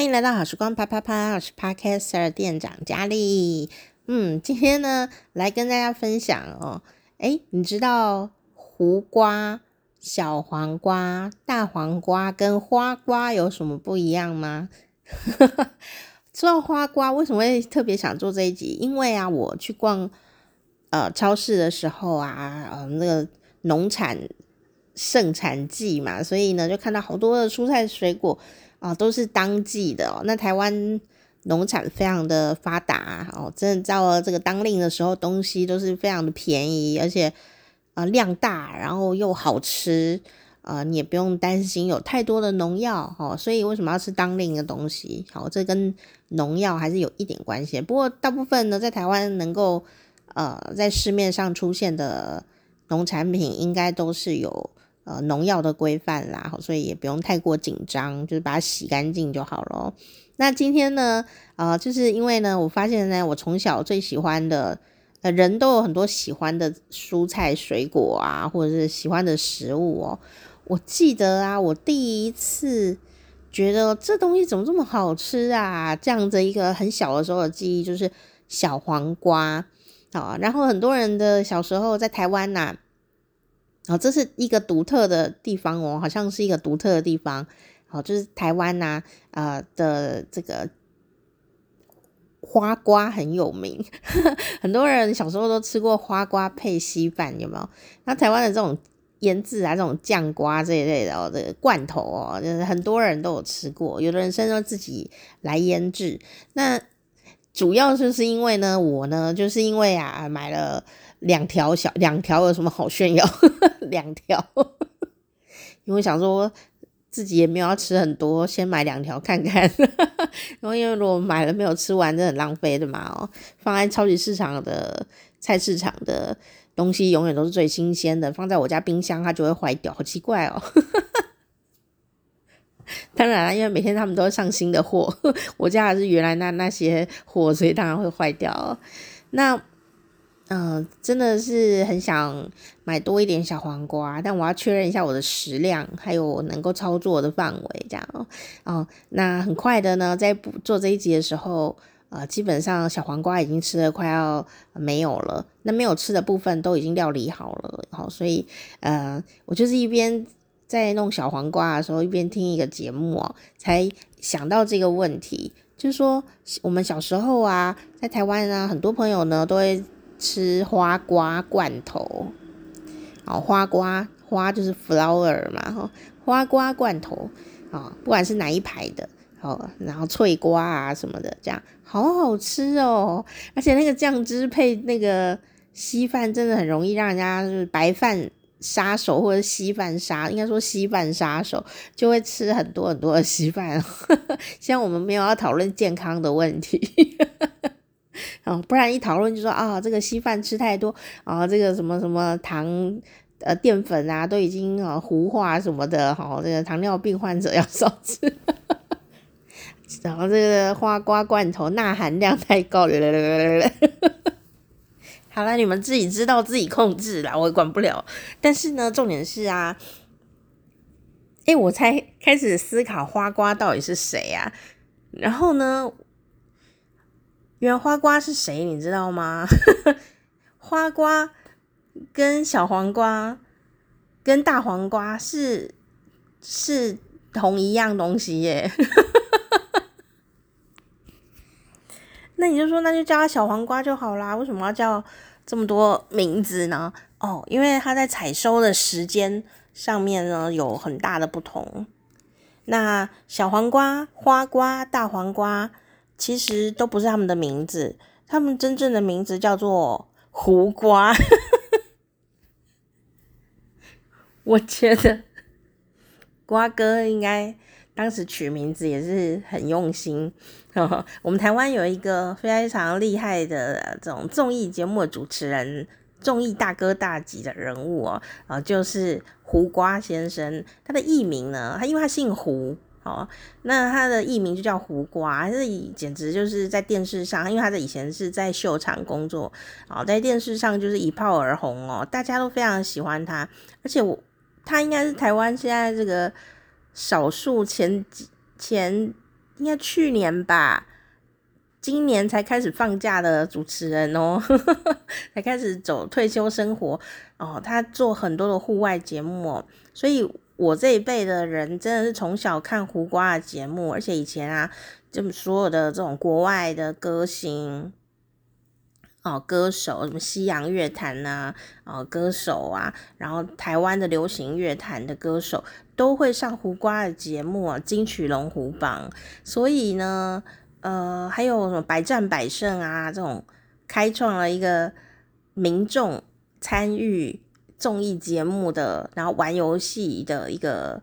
欢迎来到好时光啪啪啪，我是 Podcaster 店长佳丽。嗯，今天呢，来跟大家分享哦。诶，你知道胡瓜、小黄瓜、大黄瓜跟花瓜有什么不一样吗？说到花瓜，为什么会特别想做这一集？因为啊，我去逛呃超市的时候啊，呃，那个农产盛产季嘛，所以呢，就看到好多的蔬菜水果。啊，都是当季的哦。那台湾农产非常的发达哦，真的到了这个当令的时候，东西都是非常的便宜，而且啊、呃、量大，然后又好吃啊、呃，你也不用担心有太多的农药哦。所以为什么要吃当令的东西？好，这跟农药还是有一点关系。不过大部分呢，在台湾能够呃在市面上出现的农产品，应该都是有。呃，农药的规范啦，所以也不用太过紧张，就是把它洗干净就好了。那今天呢，呃，就是因为呢，我发现呢，我从小最喜欢的，呃，人都有很多喜欢的蔬菜水果啊，或者是喜欢的食物哦。我记得啊，我第一次觉得这东西怎么这么好吃啊，这样子一个很小的时候的记忆就是小黄瓜啊。然后很多人的小时候在台湾呐、哦，这是一个独特的地方哦，好像是一个独特的地方。好，就是台湾呐、啊，呃的这个花瓜很有名，很多人小时候都吃过花瓜配稀饭，有没有？那台湾的这种腌制啊，这种酱瓜这一类的哦，这个罐头哦，就是很多人都有吃过，有的人甚至自己来腌制。那主要就是因为呢，我呢，就是因为啊，买了。两条小两条有什么好炫耀？两条，因为想说自己也没有要吃很多，先买两条看看。然 后因为如果买了没有吃完，这很浪费的嘛。哦，放在超级市场的菜市场的东西永远都是最新鲜的，放在我家冰箱它就会坏掉，好奇怪哦。当然了，因为每天他们都会上新的货，我家还是原来那那些货，所以当然会坏掉。那。嗯、真的是很想买多一点小黄瓜，但我要确认一下我的食量，还有能够操作的范围，这样哦。哦，那很快的呢，在做这一集的时候，呃，基本上小黄瓜已经吃的快要没有了，那没有吃的部分都已经料理好了，好、哦，所以呃，我就是一边在弄小黄瓜的时候，一边听一个节目哦，才想到这个问题，就是说我们小时候啊，在台湾呢，很多朋友呢都会。吃花瓜罐头，哦，花瓜花就是 flower 嘛，哈，花瓜罐头啊，不管是哪一排的，好，然后脆瓜啊什么的，这样好好吃哦，而且那个酱汁配那个稀饭，真的很容易让人家就是白饭杀手或者稀饭杀，应该说稀饭杀手就会吃很多很多的稀饭。像我们没有要讨论健康的问题。哦，不然一讨论就说啊，这个稀饭吃太多啊，这个什么什么糖呃淀粉啊都已经啊糊化什么的，哈、这个糖尿病患者要少吃。然后这个花瓜罐头钠含量太高了，好了，你们自己知道自己控制啦，我管不了。但是呢，重点是啊，哎，我才开始思考花瓜到底是谁啊，然后呢？原来花瓜是谁？你知道吗？花瓜跟小黄瓜跟大黄瓜是是同一样东西耶。那你就说，那就叫它小黄瓜就好啦。为什么要叫这么多名字呢？哦，因为它在采收的时间上面呢有很大的不同。那小黄瓜、花瓜、大黄瓜。其实都不是他们的名字，他们真正的名字叫做胡瓜。我觉得瓜哥应该当时取名字也是很用心。我们台湾有一个非常厉害的这种综艺节目的主持人，综艺大哥大级的人物哦，啊，就是胡瓜先生。他的艺名呢，他因为他姓胡。好，那他的艺名就叫胡瓜，这简直就是在电视上，因为他的以前是在秀场工作，哦，在电视上就是一炮而红哦，大家都非常喜欢他，而且我他应该是台湾现在这个少数前几前应该去年吧，今年才开始放假的主持人哦，才开始走退休生活哦。他做很多的户外节目哦，所以我这一辈的人真的是从小看胡瓜的节目，而且以前啊，就所有的这种国外的歌星。哦，歌手什么西洋乐坛呐，哦，歌手啊，然后台湾的流行乐坛的歌手都会上胡瓜的节目啊，金曲龙虎榜。所以呢，呃，还有什么百战百胜啊，这种开创了一个民众参与综艺节目的，然后玩游戏的一个。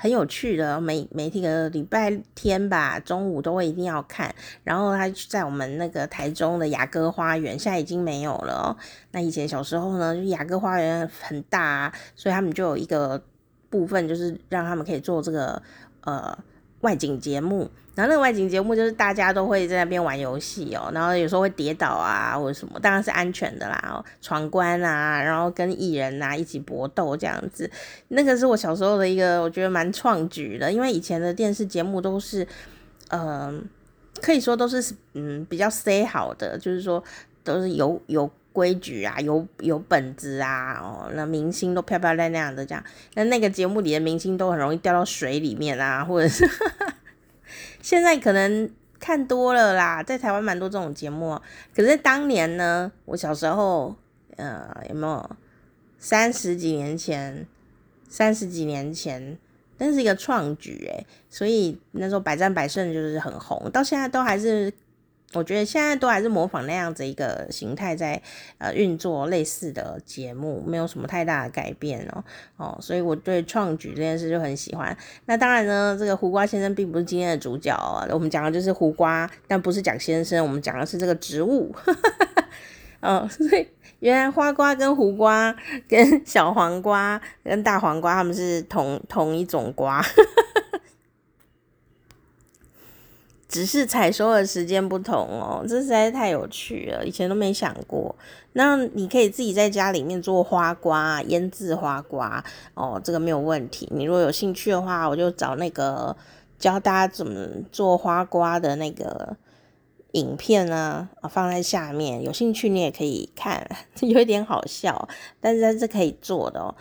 很有趣的，每每天个礼拜天吧，中午都会一定要看。然后他在我们那个台中的雅阁花园，现在已经没有了。那以前小时候呢，就雅阁花园很大，所以他们就有一个部分，就是让他们可以做这个呃。外景节目，然后那个外景节目就是大家都会在那边玩游戏哦，然后有时候会跌倒啊或者什么，当然是安全的啦，闯关啊，然后跟艺人啊一起搏斗这样子，那个是我小时候的一个我觉得蛮创举的，因为以前的电视节目都是，嗯、呃，可以说都是嗯比较 say 好的，就是说都是有有。规矩啊，有有本子啊，哦，那明星都漂漂亮亮的这样，那那个节目里的明星都很容易掉到水里面啊，或者是 现在可能看多了啦，在台湾蛮多这种节目，可是当年呢，我小时候，呃，有没有三十几年前，三十几年前，那是一个创举诶，所以那时候百战百胜就是很红，到现在都还是。我觉得现在都还是模仿那样子一个形态在呃运作类似的节目，没有什么太大的改变哦哦，所以我对创举这件事就很喜欢。那当然呢，这个胡瓜先生并不是今天的主角啊，我们讲的就是胡瓜，但不是讲先生，我们讲的是这个植物。哦，所以原来花瓜跟胡瓜跟小黄瓜跟大黄瓜他们是同同一种瓜。只是采收的时间不同哦，这实在是太有趣了，以前都没想过。那你可以自己在家里面做花瓜，腌制花瓜哦，这个没有问题。你如果有兴趣的话，我就找那个教大家怎么做花瓜的那个影片啊，放在下面。有兴趣你也可以看，有一点好笑，但是它是可以做的哦。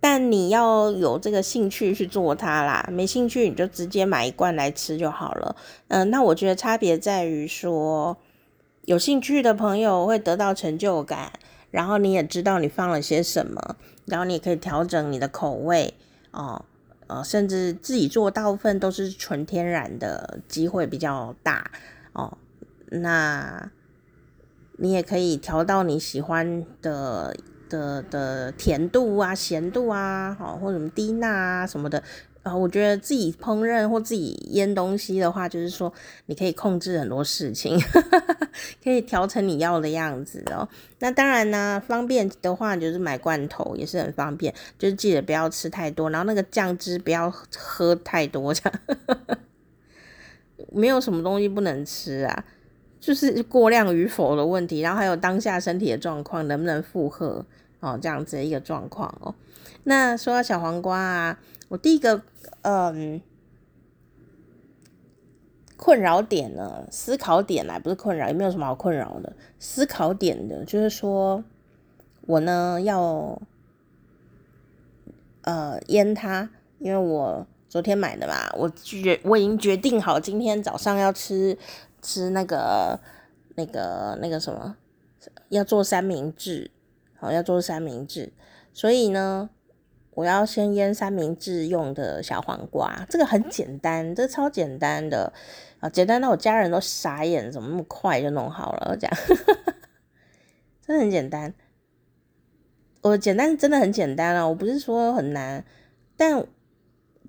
但你要有这个兴趣去做它啦，没兴趣你就直接买一罐来吃就好了。嗯，那我觉得差别在于说，有兴趣的朋友会得到成就感，然后你也知道你放了些什么，然后你也可以调整你的口味哦，呃，甚至自己做大部分都是纯天然的，机会比较大哦。那你也可以调到你喜欢的。的的甜度啊、咸度啊，好或者什么低钠啊什么的，啊，我觉得自己烹饪或自己腌东西的话，就是说你可以控制很多事情，可以调成你要的样子哦。那当然呢，方便的话就是买罐头也是很方便，就是记得不要吃太多，然后那个酱汁不要喝太多，这样 没有什么东西不能吃啊，就是过量与否的问题，然后还有当下身体的状况能不能负荷。哦，这样子的一个状况哦。那说到小黄瓜啊，我第一个嗯困扰点呢，思考点来不是困扰，也没有什么好困扰的。思考点的就是说，我呢要呃腌它，因为我昨天买的嘛，我决我已经决定好今天早上要吃吃那个那个那个什么，要做三明治。好，要做三明治，所以呢，我要先腌三明治用的小黄瓜，这个很简单，这超简单的啊，简单到我家人都傻眼，怎么那么快就弄好了？这样，真的很简单。我简单真的很简单啊，我不是说很难，但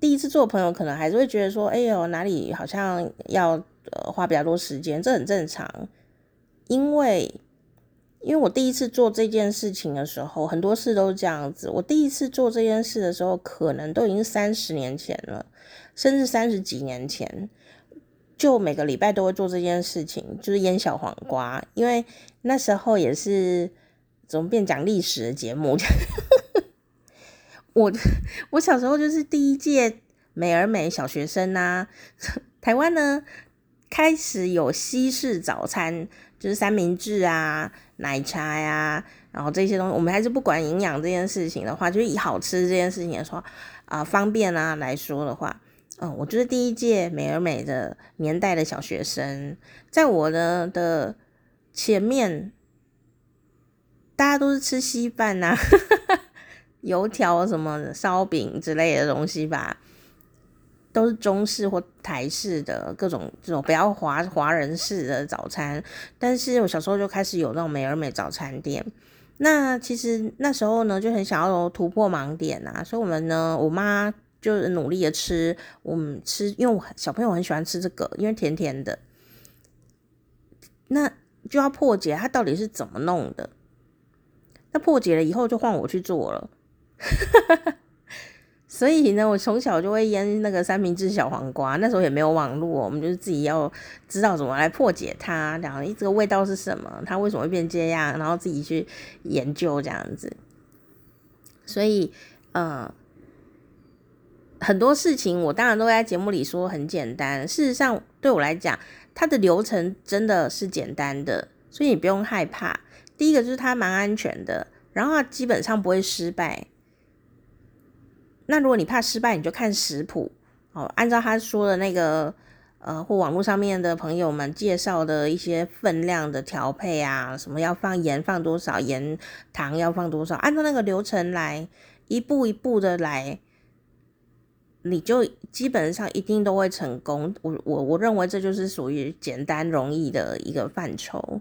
第一次做朋友可能还是会觉得说，哎呦，哪里好像要呃花比较多时间，这很正常，因为。因为我第一次做这件事情的时候，很多事都是这样子。我第一次做这件事的时候，可能都已经三十年前了，甚至三十几年前，就每个礼拜都会做这件事情，就是腌小黄瓜。因为那时候也是怎么变讲历史的节目，我我小时候就是第一届美而美小学生呐、台湾呢开始有西式早餐，就是三明治啊、奶茶呀、然后这些东西，我们还是不管营养这件事情的话，就是以好吃这件事情来说啊、方便啊来说的话，嗯，我就是第一届美而美的年代的小学生，在我的的前面，大家都是吃稀饭呐、啊，油条什么烧饼之类的东西吧。都是中式或台式的各种这种比较华华人式的早餐，但是我小时候就开始有那种美而美早餐店。那其实那时候呢，就很想要突破盲点啊，所以我们呢，我妈就是努力的吃，我们吃，因为我小朋友很喜欢吃这个，因为甜甜的。那就要破解它到底是怎么弄的。那破解了以后，就换我去做了。所以呢，我从小就会腌那个三明治小黄瓜，那时候也没有网络，我们就是自己要知道怎么来破解它，然后这个味道是什么，它为什么会变这样，然后自己去研究这样子。所以，呃，很多事情我当然都在节目里说很简单，事实上对我来讲，它的流程真的是简单的，所以你不用害怕。第一个就是它蛮安全的，然后它基本上不会失败。那如果你怕失败，你就看食谱哦，按照他说的那个呃，或网络上面的朋友们介绍的一些分量的调配啊，什么要放盐放多少，盐糖要放多少，按照那个流程来，一步一步的来，你就基本上一定都会成功。我我我认为这就是属于简单容易的一个范畴。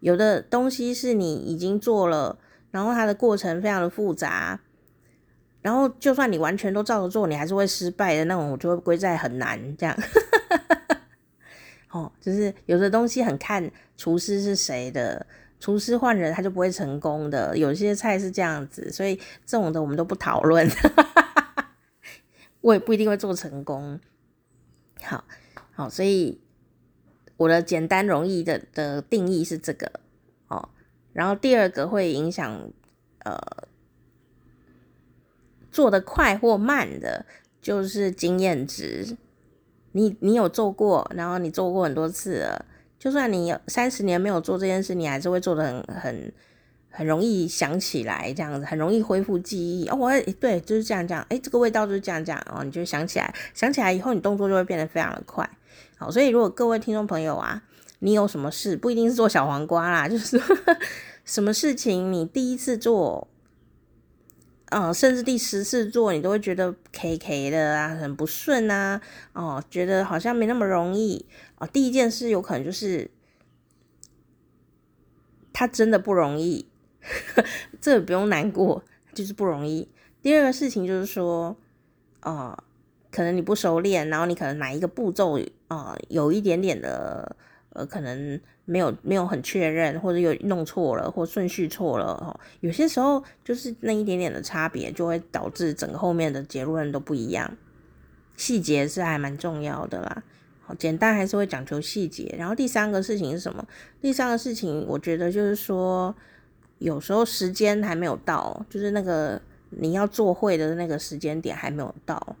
有的东西是你已经做了，然后它的过程非常的复杂。然后，就算你完全都照着做，你还是会失败的那种，我就会归在很难这样。哦，就是有的东西很看厨师是谁的，厨师换人他就不会成功的。有些菜是这样子，所以这种的我们都不讨论。我也不一定会做成功。好，好，所以我的简单容易的的定义是这个哦。然后第二个会影响呃。做得快或慢的，就是经验值。你你有做过，然后你做过很多次了，就算你有三十年没有做这件事，你还是会做的很很很容易想起来，这样子很容易恢复记忆。哦，我对，就是这样讲。哎，这个味道就是这样讲哦，你就想起来，想起来以后，你动作就会变得非常的快。好，所以如果各位听众朋友啊，你有什么事，不一定是做小黄瓜啦，就是 什么事情你第一次做。嗯，甚至第十次做，你都会觉得 K K 的啊，很不顺啊，哦，觉得好像没那么容易啊。第一件事有可能就是，他真的不容易，这个不用难过，就是不容易。第二个事情就是说，哦，可能你不熟练，然后你可能哪一个步骤啊，有一点点的。呃，可能没有没有很确认，或者有弄错了，或顺序错了哦。有些时候就是那一点点的差别，就会导致整个后面的结论都不一样。细节是还蛮重要的啦。好，简单还是会讲求细节。然后第三个事情是什么？第三个事情，我觉得就是说，有时候时间还没有到，就是那个你要做会的那个时间点还没有到。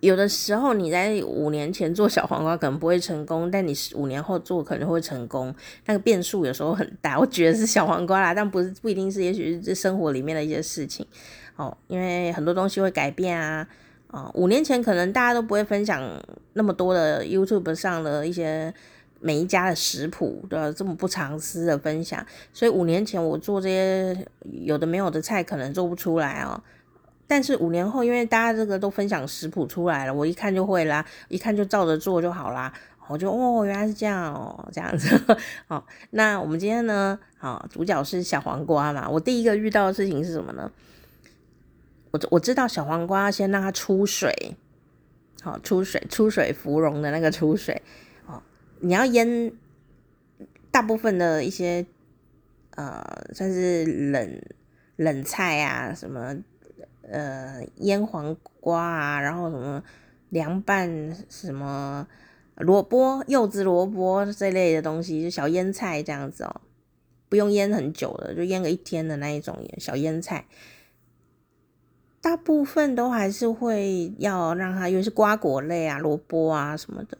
有的时候你在五年前做小黄瓜可能不会成功，但你五年后做可能会成功，那个变数有时候很大。我觉得是小黄瓜啦，但不是不一定是，也许是生活里面的一些事情哦，因为很多东西会改变啊。哦，五年前可能大家都不会分享那么多的 YouTube 上的一些每一家的食谱的这么不藏私的分享，所以五年前我做这些有的没有的菜可能做不出来哦。但是五年后，因为大家这个都分享食谱出来了，我一看就会啦，一看就照着做就好啦。我就哦，原来是这样哦，这样子。好，那我们今天呢，好，主角是小黄瓜嘛。我第一个遇到的事情是什么呢？我我知道小黄瓜先让它出水，好，出水出水芙蓉的那个出水。哦，你要腌大部分的一些呃，算是冷冷菜啊什么。呃，腌黄瓜啊，然后什么凉拌什么萝卜、柚子萝卜这类的东西，就小腌菜这样子哦，不用腌很久的，就腌个一天的那一种小腌菜。大部分都还是会要让它，因为是瓜果类啊、萝卜啊什么的，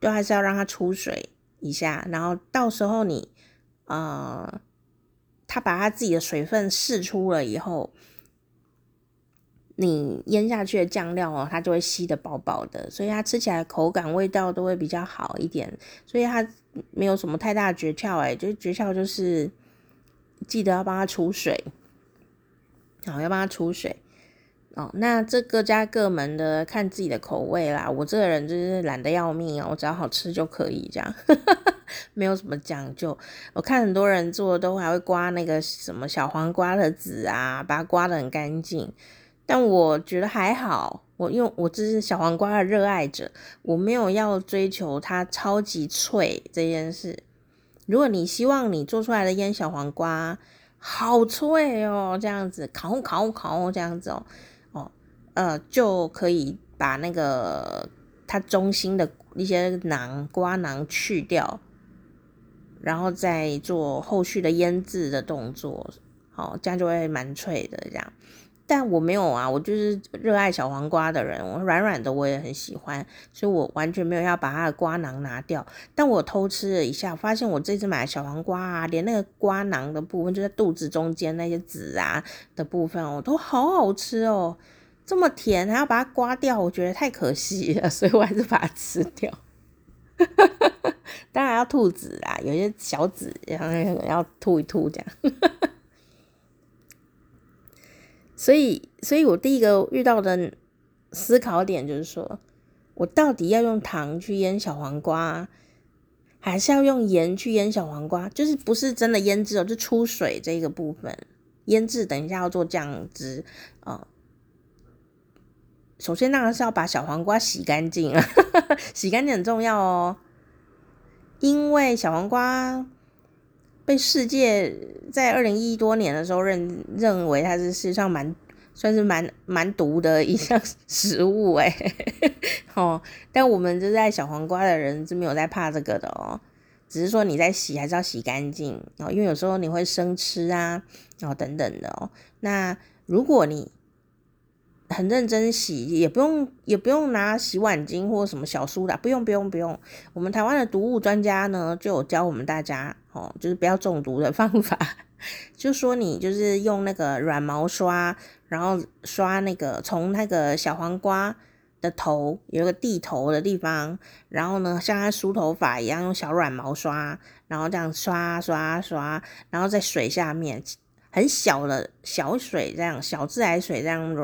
都还是要让它出水一下，然后到时候你呃，它把它自己的水分释出了以后。你腌下去的酱料哦，它就会吸得饱饱的，所以它吃起来口感、味道都会比较好一点。所以它没有什么太大的诀窍，哎，就诀窍就是记得要帮它出水，好，要帮它出水哦。那这各家各门的看自己的口味啦。我这个人就是懒得要命啊，我只要好吃就可以，这样 没有什么讲究。我看很多人做都还会刮那个什么小黄瓜的籽啊，把它刮得很干净。但我觉得还好，我因为我这是小黄瓜的热爱者，我没有要追求它超级脆这件事。如果你希望你做出来的腌小黄瓜好脆哦，这样子烤烤烤这样子哦，哦呃就可以把那个它中心的一些囊瓜囊去掉，然后再做后续的腌制的动作，好，这样就会蛮脆的这样。但我没有啊，我就是热爱小黄瓜的人，我软软的我也很喜欢，所以我完全没有要把它的瓜囊拿掉。但我偷吃了一下，发现我这次买的小黄瓜啊，连那个瓜囊的部分，就在肚子中间那些籽啊的部分哦，都好好吃哦，这么甜还要把它刮掉，我觉得太可惜了，所以我还是把它吃掉。当然要吐籽啊，有些小籽然后要吐一吐这样。所以，所以我第一个遇到的思考点就是说，我到底要用糖去腌小黄瓜，还是要用盐去腌小黄瓜？就是不是真的腌制哦，就出水这个部分腌制。等一下要做酱汁啊、首先当然是要把小黄瓜洗干净啊，洗干净很重要哦，因为小黄瓜。被世界在二零一多年的时候认认为它是世界上蛮算是蛮蛮毒的一项 食物哎，哦，但我们就在小黄瓜的人是没有在怕这个的哦，只是说你在洗还是要洗干净哦，因为有时候你会生吃啊，哦等等的哦，那如果你很认真洗，也不用也不用拿洗碗巾或什么小苏打，不用不用不用，我们台湾的毒物专家呢就有教我们大家。哦，就是不要中毒的 方法，就说你就是用那个软毛刷，然后刷那个从那个小黄瓜的头有一个蒂头的地方，然后呢像它梳头发一样用小软毛刷，然后这样刷刷刷，然后在水下面很小的小水这样小自来水这样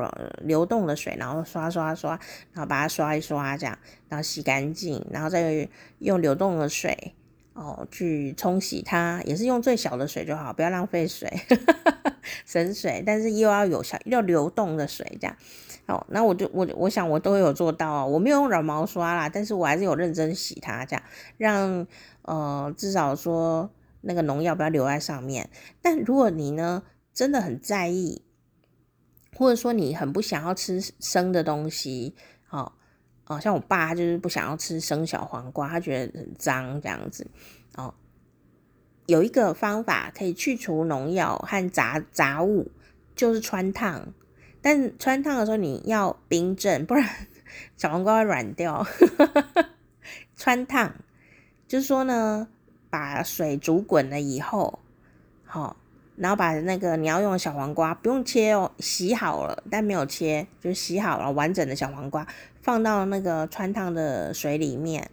流动的水，然后刷刷刷，然后把它刷一刷这样，然后洗干净，然后再用流动的水。哦，去冲洗它也是用最小的水就好，不要浪费水，省水，但是又要有小要流动的水这样。哦，那我就我我想我都有做到啊，我没有用软毛刷啦，但是我还是有认真洗它这样，让呃至少说那个农药不要留在上面。但如果你呢真的很在意，或者说你很不想要吃生的东西，哦。哦，像我爸他就是不想要吃生小黄瓜，他觉得很脏这样子。哦，有一个方法可以去除农药和杂杂物，就是穿烫。但穿烫的时候你要冰镇，不然 小黄瓜会软掉。穿烫就是说呢，把水煮滚了以后，好、然后把那个你要用的小黄瓜不用切哦，洗好了但没有切，就洗好了完整的小黄瓜。放到那个穿烫的水里面，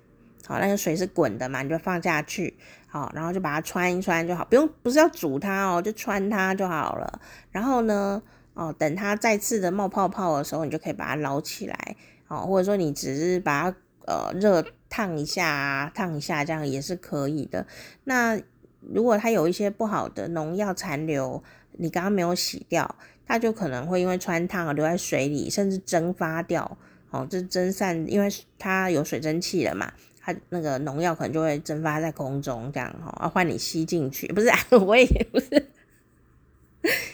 好，那个水是滚的嘛，你就放下去，好，然后就把它穿一穿就好，不用不是要煮它哦，就穿它就好了。然后呢，哦，等它再次的冒泡泡的时候，你就可以把它捞起来，哦，或者说你只是把它呃热烫一下啊，烫一下这样也是可以的。那如果它有一些不好的农药残留，你刚刚没有洗掉，它就可能会因为穿烫而留在水里，甚至蒸发掉。哦，这蒸散，因为它有水蒸气了嘛，它那个农药可能就会蒸发在空中，这样哈，要换你吸进去，不是啊，我也不是，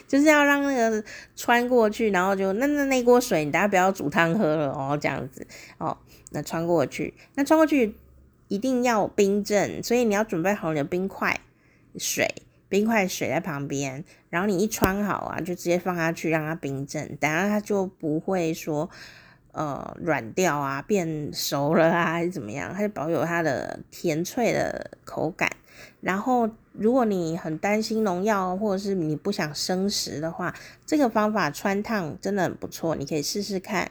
就是要让那个穿过去，然后就那那那锅水，你大家不要煮汤喝了哦，这样子哦，那穿过去，那穿过去一定要冰镇，所以你要准备好你的冰块、水，冰块水在旁边，然后你一穿好啊，就直接放下去让它冰镇，等下它就不会说呃软掉啊，变熟了啊，还是怎么样，它就保有它的甜脆的口感。然后如果你很担心农药，或者是你不想生食的话，这个方法穿烫真的很不错，你可以试试看。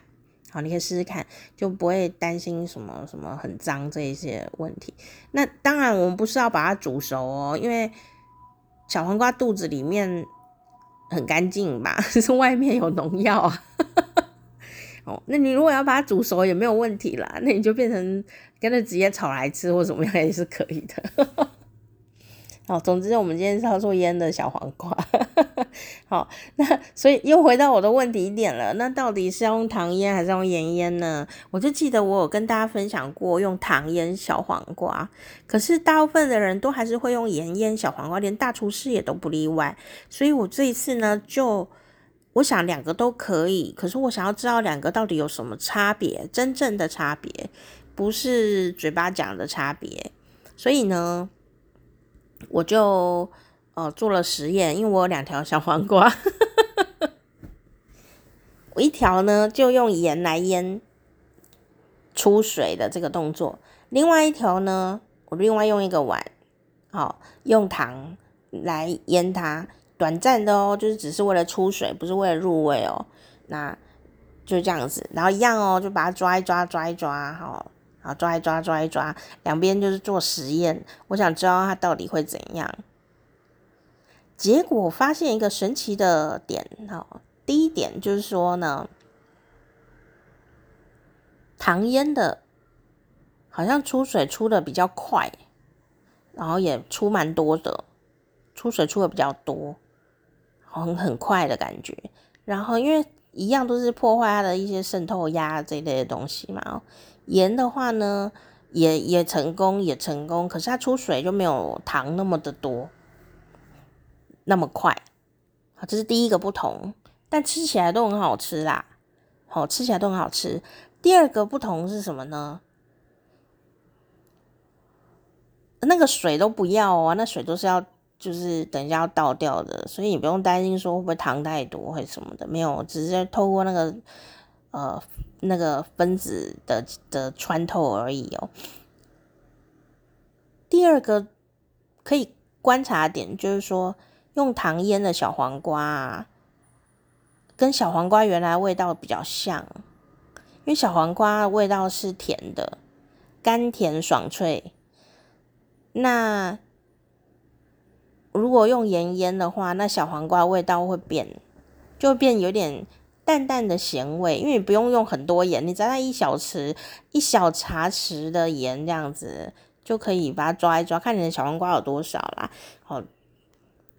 好，你可以试试看，就不会担心什么什么很脏这一些问题。那当然，我们不是要把它煮熟哦，因为小黄瓜肚子里面很干净吧，是外面有农药啊。哦，那你如果要把它煮熟也没有问题啦，那你就变成跟着直接炒来吃或怎么样也是可以的。好，总之我们今天是要做腌的小黄瓜。好，那所以又回到我的问题点了，那到底是要用糖腌还是用盐腌呢？我就记得我有跟大家分享过用糖腌小黄瓜，可是大部分的人都还是会用盐腌小黄瓜，连大厨师也都不例外。所以我这一次呢，就我想两个都可以，可是我想要知道两个到底有什么差别，真正的差别，不是嘴巴讲的差别。所以呢。我就呃做了实验，因为我有两条小黄瓜，我一条呢就用盐来腌出水的这个动作，另外一条呢，我另外用一个碗，好，用糖来腌它，短暂的哦，就是只是为了出水，不是为了入味哦，那就这样子，然后一样哦，就把它抓一抓，抓一抓，好。啊，抓一抓，抓一抓，两边就是做实验。我想知道它到底会怎样。结果发现一个神奇的点，哈，第一点就是说呢，糖腌的，好像出水出的比较快，然后也出蛮多的，出水出的比较多，很很快的感觉。然后因为一样都是破坏它的一些渗透压这一类的东西嘛。盐的话呢，也也成功，也成功，可是它出水就没有糖那么的多，那么快。好，这是第一个不同，但吃起来都很好吃啦。好，吃起来都很好吃。第二个不同是什么呢？那个水都不要哦，那水都是要就是等一下要倒掉的，所以你不用担心说会不会糖太多或什么的，没有，只是透过那个。呃，那个分子的的穿透而已哦。第二个可以观察点就是说，用糖腌的小黄瓜啊，跟小黄瓜原来味道比较像，因为小黄瓜味道是甜的，甘甜爽脆。那如果用盐腌的话，那小黄瓜味道会变，就变有点。淡淡的咸味，因为你不用用很多盐，你只要一小匙、一小茶匙的盐这样子就可以把它抓一抓，看你的小黄瓜有多少啦。好，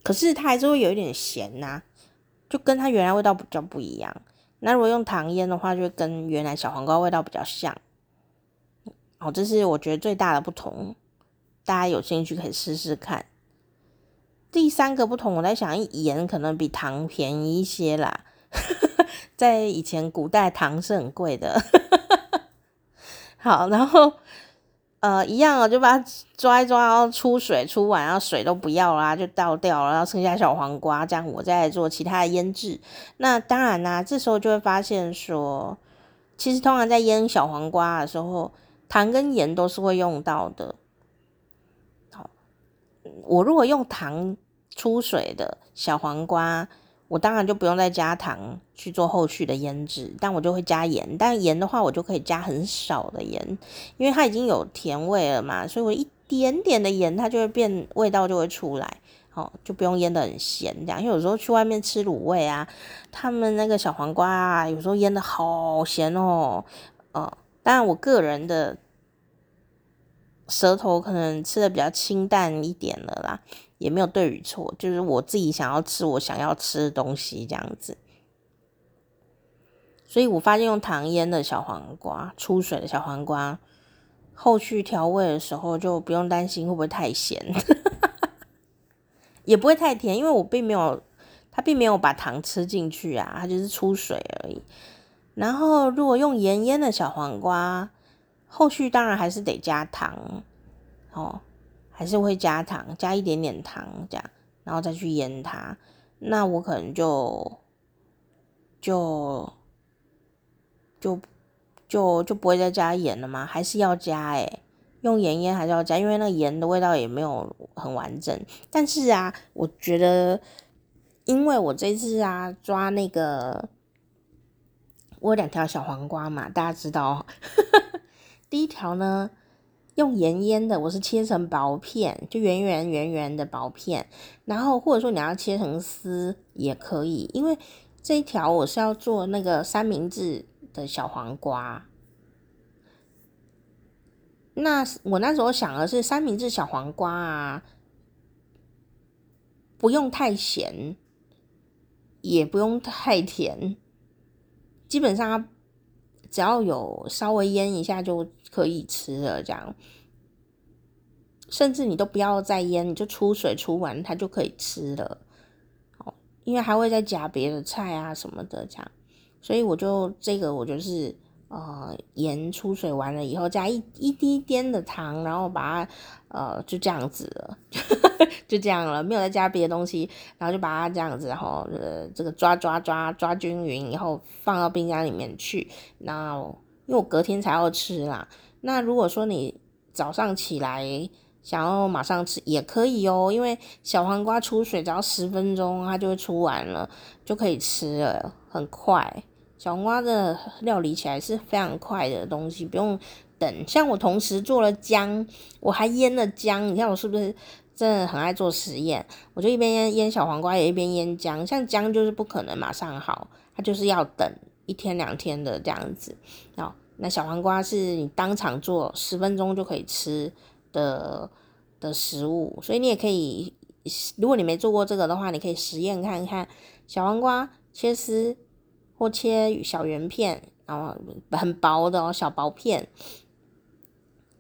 可是它还是会有一点咸呐，就跟它原来味道比较不一样。那如果用糖腌的话，就跟原来小黄瓜味道比较像。哦，这是我觉得最大的不同，大家有兴趣可以试试看。第三个不同，我在想，盐可能比糖便宜一些啦。在以前古代，糖是很贵的。好，然后呃，一样哦，就把它抓一抓，然后出水出完，然后水都不要啦，就倒掉了，然后剩下小黄瓜，这样我再来做其他的腌制。那当然啦，这时候就会发现说，其实通常在腌小黄瓜的时候，糖跟盐都是会用到的。我如果用糖出水的小黄瓜。我当然就不用再加糖去做后续的腌制，但我就会加盐。但盐的话，我就可以加很少的盐，因为它已经有甜味了嘛，所以我一点点的盐，它就会变味道就会出来，哦，就不用腌得很咸这样。因为有时候去外面吃卤味啊，他们那个小黄瓜啊，有时候腌得好咸哦，哦，当然我个人的舌头可能吃的比较清淡一点了啦。也没有对与错，就是我自己想要吃我想要吃的东西这样子。所以我发现用糖腌的小黄瓜，出水的小黄瓜，后续调味的时候就不用担心会不会太咸，也不会太甜，因为我并没有，它并没有把糖吃进去啊，它就是出水而已。然后如果用盐腌的小黄瓜，后续当然还是得加糖，哦。还是会加糖，加一点点糖这样，然后再去腌它。那我可能就就就就就不会再加盐了吗？还是要加诶，用盐腌还是要加，因为那盐的味道也没有很完整。但是啊，我觉得，因为我这次啊抓那个，我有两条小黄瓜嘛，大家知道，第一条呢。用盐腌的，我是切成薄片，就圆圆圆圆的薄片，然后或者说你要切成丝也可以，因为这一条我是要做那个三明治的小黄瓜。那我那时候想的是三明治小黄瓜啊，不用太咸，也不用太甜，基本上。只要有稍微腌一下就可以吃了，这样，甚至你都不要再腌，你就出水出完它就可以吃了。哦，因为还会再加别的菜啊什么的，这样，所以我就这个我就是。呃，盐出水完了以后，加一一滴点的糖，然后把它呃就这样子了，就这样了，没有再加别的东西，然后就把它这样子，然后呃这个抓抓抓抓均匀以后，放到冰箱里面去。然后因为我隔天才要吃啦，那如果说你早上起来想要马上吃也可以哦，因为小黄瓜出水只要十分钟，它就会出完了，就可以吃了，很快。小黄瓜的料理起来是非常快的东西，不用等。像我同时做了姜，我还腌了姜。你看我是不是真的很爱做实验？我就一边腌腌小黄瓜，也一边腌姜。像姜就是不可能马上好，它就是要等一天两天的这样子。好，那小黄瓜是你当场做，十分钟就可以吃的的食物。所以你也可以，如果你没做过这个的话，你可以实验看看小黄瓜切丝。或切小圆片，然后很薄的哦，小薄片，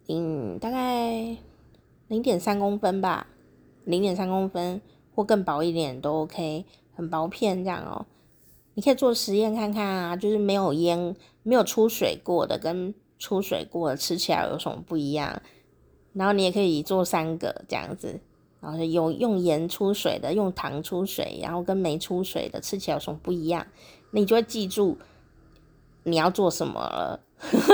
嗯，大概零点三公分吧，零点三公分或更薄一点都 OK，很薄片这样哦。你可以做实验看看啊，就是没有腌、没有出水过的跟出水过的吃起来有什么不一样。然后你也可以做三个这样子，然后有用盐出水的，用糖出水，然后跟没出水的吃起来有什么不一样。你就会记住你要做什么了，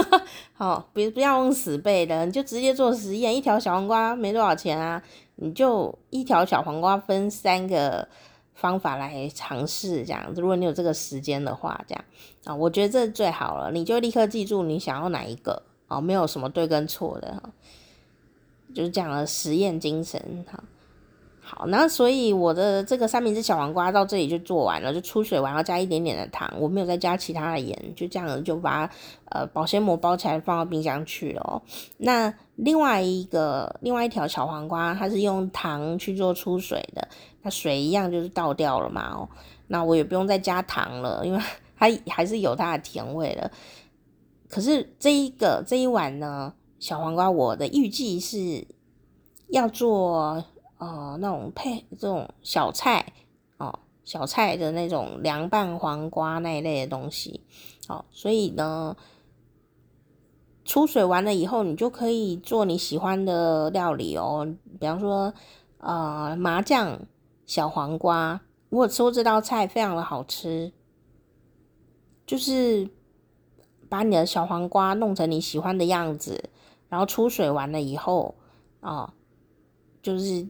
好，别不要用死背的，你就直接做实验。一条小黄瓜没多少钱啊，你就一条小黄瓜分三个方法来尝试，这样子。如果你有这个时间的话，这样啊，我觉得这最好了。你就立刻记住你想要哪一个啊，没有什么对跟错的哈，就是讲了实验精神哈。好，那所以我的这个三明治小黄瓜到这里就做完了，就出水完，要加一点点的糖，我没有再加其他的盐，就这样子就把呃保鲜膜包起来放到冰箱去了哦。那另外一个另外一条小黄瓜，它是用糖去做出水的，那水一样就是倒掉了嘛哦，那我也不用再加糖了，因为 它还是有它的甜味的。可是这一个这一碗呢，小黄瓜我的预计是要做。哦，那种配这种小菜哦，小菜的那种凉拌黄瓜那一类的东西，哦，所以呢，出水完了以后，你就可以做你喜欢的料理哦。比方说，呃，麻酱小黄瓜，我吃过这道菜，非常的好吃。就是把你的小黄瓜弄成你喜欢的样子，然后出水完了以后，哦，就是。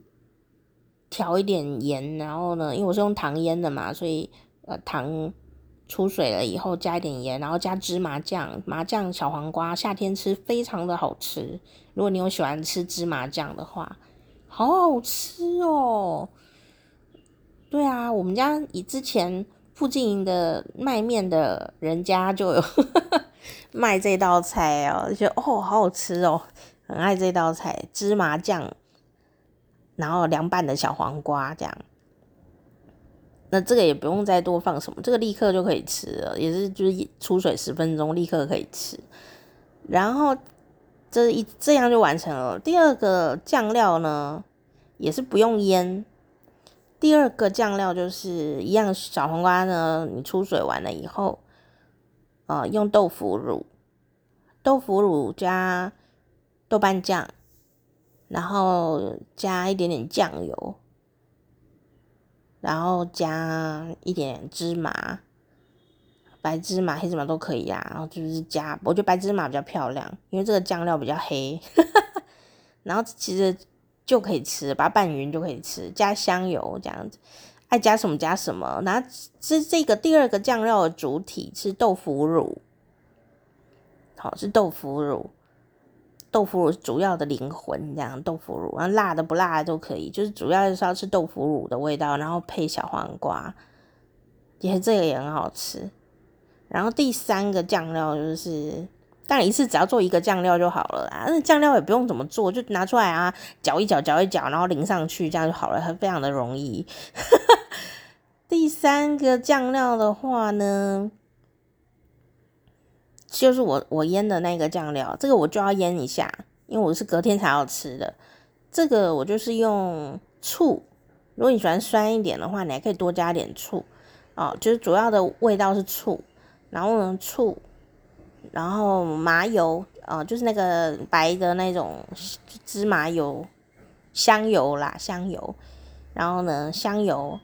调一点盐，然后呢，因为我是用糖腌的嘛，所以呃糖出水了以后加一点盐，然后加芝麻酱，麻酱小黄瓜夏天吃非常的好吃。如果你有喜欢吃芝麻酱的话，好好吃哦。对啊，我们家以之前附近的卖面的人家就有 卖这道菜哦，就哦好好吃哦，很爱这道菜芝麻酱。然后凉拌的小黄瓜这样，那这个也不用再多放什么，这个立刻就可以吃了，也是就是出水十分钟立刻可以吃。然后这一这样就完成了。第二个酱料呢，也是不用腌。第二个酱料就是一样，小黄瓜呢，你出水完了以后，呃，用豆腐乳，豆腐乳加豆瓣酱。然后加一点点酱油，然后加一点芝麻，白芝麻、黑芝麻都可以啊。然后就是加，我觉得白芝麻比较漂亮，因为这个酱料比较黑。然后其实就可以吃，把它拌匀就可以吃，加香油这样子，爱加什么加什么。然后这这个第二个酱料的主体是豆腐乳，好，是豆腐乳。豆腐乳主要的灵魂，这样豆腐乳，然后辣的不辣的都可以，就是主要是要吃豆腐乳的味道，然后配小黄瓜，也这个也很好吃。然后第三个酱料就是，但一次只要做一个酱料就好了啦，那酱料也不用怎么做，就拿出来啊，搅一搅，搅一搅，然后淋上去，这样就好了，它非常的容易。第三个酱料的话呢？就是我我腌的那个酱料，这个我就要腌一下，因为我是隔天才要吃的。这个我就是用醋，如果你喜欢酸一点的话，你还可以多加点醋哦。就是主要的味道是醋，然后呢醋，然后麻油啊、哦，就是那个白的那种芝麻油、香油啦，香油，然后呢香油、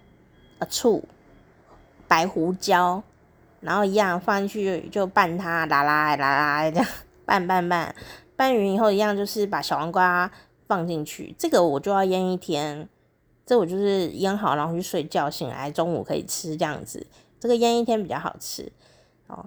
呃醋、白胡椒。然后一样放进去就拌它，啦啦啦啦这样 拌拌拌，拌匀以后一样就是把小黄瓜放进去，这个我就要腌一天，这我就是腌好然后去睡觉，醒来中午可以吃这样子，这个腌一天比较好吃。哦。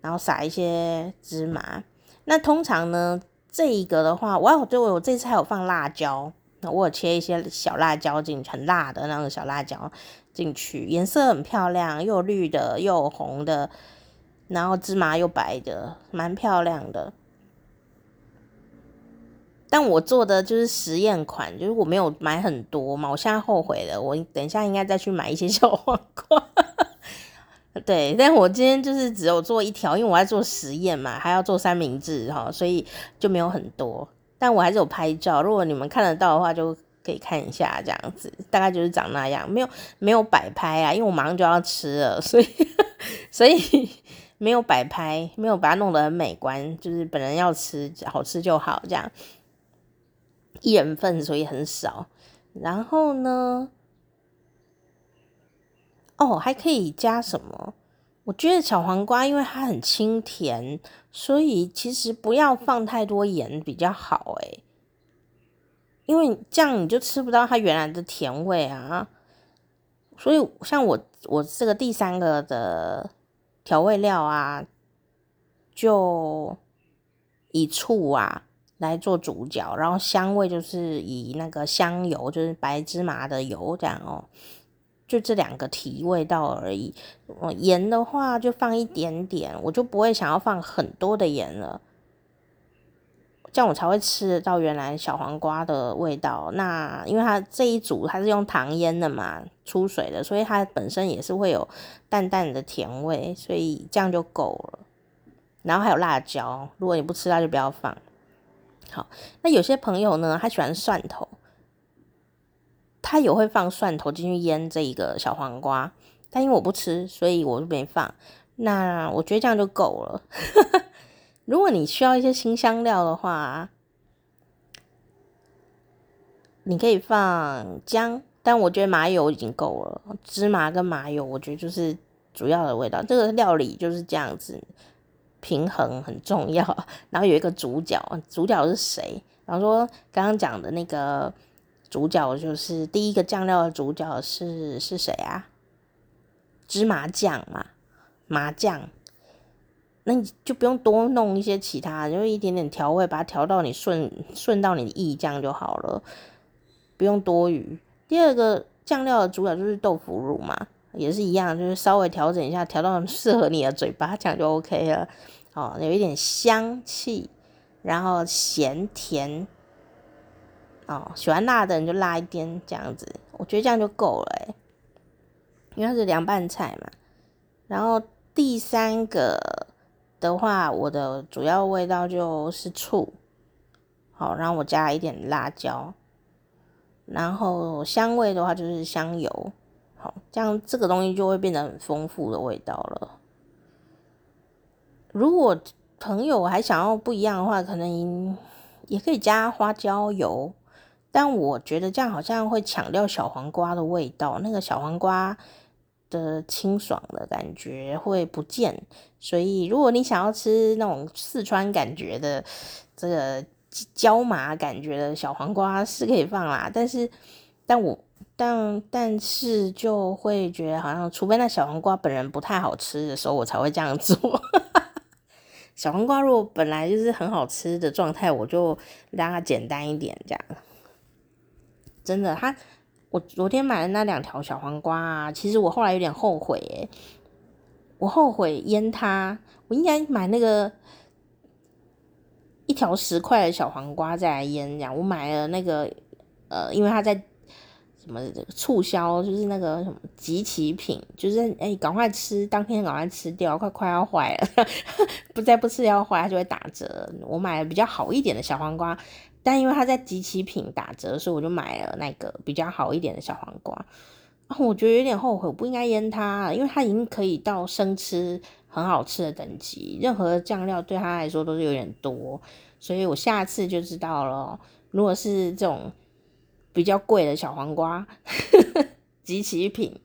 然后撒一些芝麻，那通常呢这一个的话，我对我这次还有放辣椒，那我有切一些小辣椒进去，很辣的那种小辣椒。进去颜色很漂亮，又绿的又红的，然后芝麻又白的，蛮漂亮的。但我做的就是实验款，就是我没有买很多嘛，我现在后悔了。我等一下应该再去买一些小黄瓜。对，但我今天就是只有做一条，因为我在做实验嘛，还要做三明治哈，所以就没有很多。但我还是有拍照，如果你们看得到的话，就。可以看一下，这样子大概就是长那样，没有没有摆拍啊，因为我马上就要吃了，所以 所以没有摆拍，没有把它弄得很美观，就是本人要吃，好吃就好，这样一人份，所以很少。然后呢，哦，还可以加什么？我觉得小黄瓜因为它很清甜，所以其实不要放太多盐比较好，诶。因为这样你就吃不到它原来的甜味啊，所以像我我这个第三个的调味料啊，就以醋啊来做主角，然后香味就是以那个香油，就是白芝麻的油这样哦，就这两个提味道而已。盐的话就放一点点，我就不会想要放很多的盐了。这样我才会吃得到原来小黄瓜的味道。那因为它这一组它是用糖腌的嘛，出水的，所以它本身也是会有淡淡的甜味，所以这样就够了。然后还有辣椒，如果你不吃辣就不要放。好，那有些朋友呢，他喜欢蒜头，他也会放蒜头进去腌这一个小黄瓜，但因为我不吃，所以我就没放。那我觉得这样就够了。如果你需要一些新香料的话，你可以放姜，但我觉得麻油已经够了。芝麻跟麻油，我觉得就是主要的味道。这个料理就是这样子，平衡很重要。然后有一个主角，主角是谁？然后说刚刚讲的那个主角就是第一个酱料的主角是是谁啊？芝麻酱嘛，麻酱。那你就不用多弄一些其他，就一点点调味，把它调到你顺顺到你的意，这样就好了，不用多余。第二个酱料的主角就是豆腐乳嘛，也是一样，就是稍微调整一下，调到适合你的嘴巴，这样就 OK 了。哦，有一点香气，然后咸甜，哦，喜欢辣的人就辣一点，这样子，我觉得这样就够了诶，因为它是凉拌菜嘛。然后第三个。的话，我的主要味道就是醋，好，然后我加一点辣椒，然后香味的话就是香油，好，这样这个东西就会变得很丰富的味道了。如果朋友还想要不一样的话，可能也可以加花椒油，但我觉得这样好像会抢掉小黄瓜的味道，那个小黄瓜的清爽的感觉会不见。所以，如果你想要吃那种四川感觉的这个椒麻感觉的小黄瓜是可以放啦，但是，但我但但是就会觉得好像，除非那小黄瓜本人不太好吃的时候，我才会这样做。小黄瓜如果本来就是很好吃的状态，我就让它简单一点这样。真的，它我昨天买的那两条小黄瓜啊，其实我后来有点后悔耶，我后悔腌它，我应该买那个一条十块的小黄瓜再来腌这样。我买了那个呃，因为它在。什么促销就是那个什么集齐品，就是哎，赶快吃，当天赶快吃掉，快快要坏了，不再不吃要坏，它就会打折。我买了比较好一点的小黄瓜，但因为它在集齐品打折，所以我就买了那个比较好一点的小黄瓜。啊，我觉得有点后悔，我不应该腌它，因为它已经可以到生吃很好吃的等级，任何酱料对它来说都是有点多，所以我下次就知道了。如果是这种。比较贵的小黄瓜，集齐品，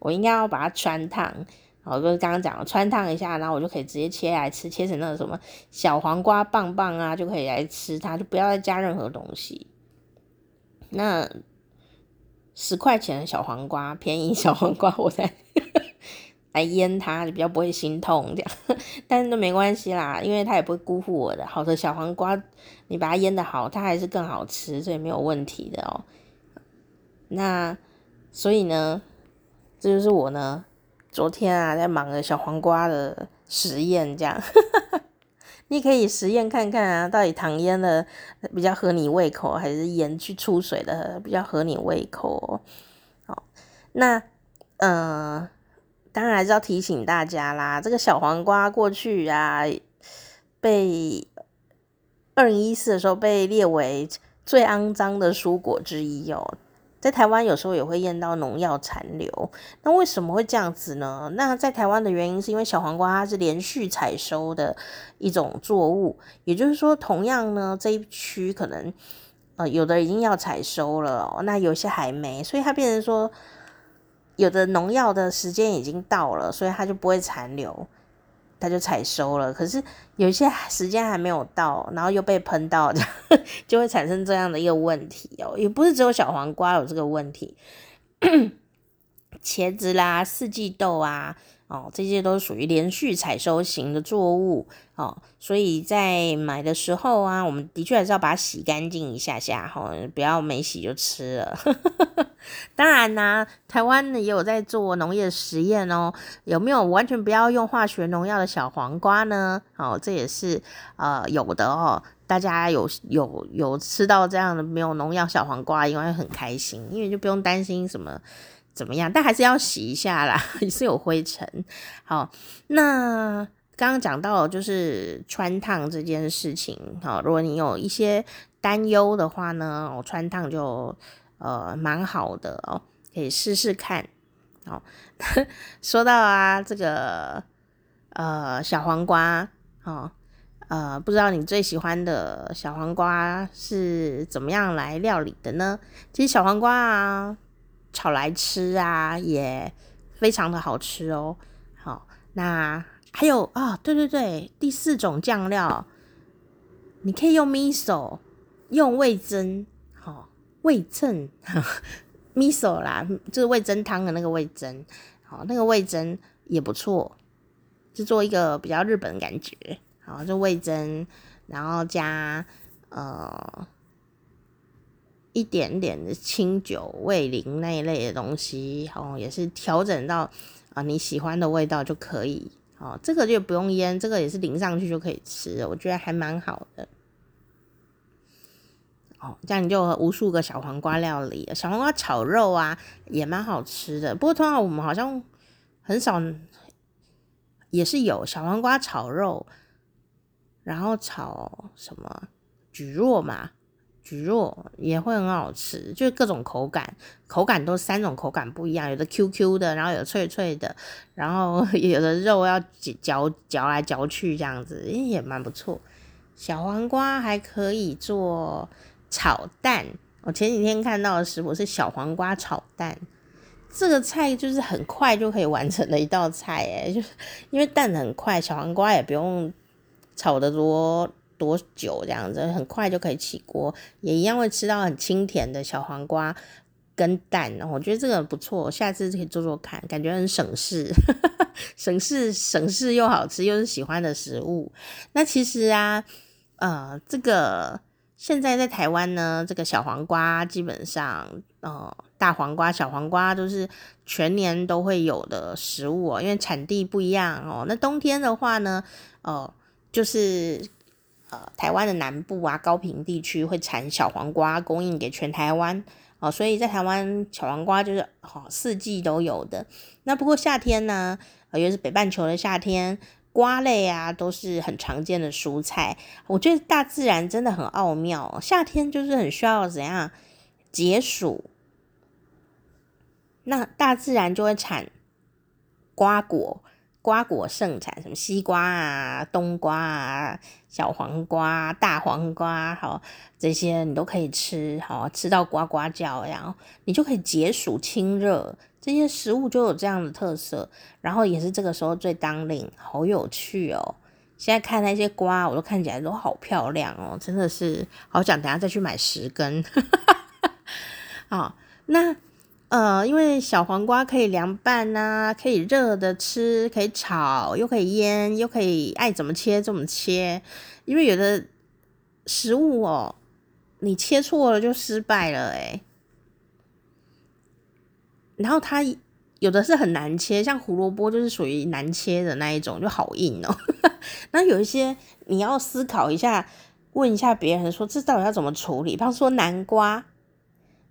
我应该要把它汆烫，好，就是刚刚讲了穿烫一下，然后我就可以直接切来吃，切成那个什么小黄瓜棒棒啊，就可以来吃它，就不要再加任何东西。那十块钱的小黄瓜，便宜小黄瓜，我才 来腌它，就比较不会心痛这样，但是都没关系啦，因为它也不会辜负我的。好的小黄瓜，你把它腌得好，它还是更好吃，所以没有问题的哦。那所以呢，这就是我呢，昨天啊在忙着小黄瓜的实验，这样，你可以实验看看啊，到底糖腌的比较合你胃口，还是盐去出水的比较合你胃口？好，那呃，当然还是要提醒大家啦，这个小黄瓜过去啊，被二零一四的时候被列为最肮脏的蔬果之一哦。在台湾有时候也会验到农药残留，那为什么会这样子呢？那在台湾的原因是因为小黄瓜它是连续采收的一种作物，也就是说，同样呢这一区可能呃有的已经要采收了，那有些还没，所以它变成说有的农药的时间已经到了，所以它就不会残留。他就采收了，可是有些时间还没有到，然后又被喷到，就会产生这样的一个问题哦。也不是只有小黄瓜有这个问题，茄子啦、四季豆啊。哦，这些都属于连续采收型的作物哦，所以在买的时候啊，我们的确还是要把它洗干净一下下哈，哦，不要没洗就吃了。当然呢，台湾也有在做农业实验哦，有没有完全不要用化学农药的小黄瓜呢？哦，这也是呃有的哦，大家有有有吃到这样的没有农药小黄瓜，应该很开心，因为就不用担心什么。怎么样？但还是要洗一下啦，也是有灰尘。好，那刚刚讲到就是穿烫这件事情。好，如果你有一些担忧的话呢，我穿烫就呃蛮好的哦，可以试试看。好，说到啊这个呃小黄瓜，哦呃不知道你最喜欢的小黄瓜是怎么样来料理的呢？其实小黄瓜啊。炒来吃啊，也非常的好吃哦。好，那还有啊、哦，对对对，第四种酱料，你可以用 miso，用味噌，好、味噌，miso 啦，就是味噌汤的那个味噌，好，那个味噌也不错，就做一个比较日本的感觉，好，就味噌，然后加呃。一点点的清酒、味淋那一类的东西，哦，也是调整到啊你喜欢的味道就可以。哦，这个就不用腌，这个也是淋上去就可以吃，我觉得还蛮好的。哦，这样你就有无数个小黄瓜料理，小黄瓜炒肉啊也蛮好吃的。不过通常我们好像很少，也是有小黄瓜炒肉，然后炒什么蒟蒻嘛。蒟蒻也会很好吃，就是各种口感，口感都三种口感不一样，有的 QQ 的，然后有脆脆的，然后 有的肉要嚼嚼来嚼去这样子，也蛮不错。小黄瓜还可以做炒蛋我前几天看到的食谱是小黄瓜炒蛋，这个菜就是很快就可以完成的一道菜，诶，就是因为蛋很快，小黄瓜也不用炒得多多久，这样子很快就可以起锅，也一样会吃到很清甜的小黄瓜跟蛋。我觉得这个不错，下次可以做做看，感觉很省事，省 事省事又好吃，又是喜欢的食物。那其实啊，呃，这个。现在在台湾呢，这个小黄瓜基本上，呃，大黄瓜、小黄瓜都是全年都会有的食物哦，因为产地不一样哦。那冬天的话呢，呃，就是呃，台湾的南部啊，高屏地区会产小黄瓜，供应给全台湾哦，所以在台湾小黄瓜就是哦，四季都有的。那不过夏天呢，呃，又是北半球的夏天。瓜类啊，都是很常见的蔬菜。我觉得大自然真的很奥妙。夏天就是很需要怎样解暑，那大自然就会产瓜果，瓜果盛产，什么西瓜啊、冬瓜啊、小黄瓜、大黄瓜，好，这些你都可以吃，好，吃到呱呱叫，然后你就可以解暑清热。这些食物就有这样的特色，然后也是这个时候最当令，好有趣哦！现在看那些瓜，我都看起来都好漂亮哦，真的是好想等下再去买十根。好，那呃，因为小黄瓜可以凉拌呐、啊，可以热的吃，可以炒，又可以腌，又可以爱怎么切怎么切。因为有的食物哦，你切错了就失败了，诶。然后它有的是很难切，像胡萝卜就是属于难切的那一种，就好硬哦。那有一些你要思考一下，问一下别人说这到底要怎么处理。比方说南瓜，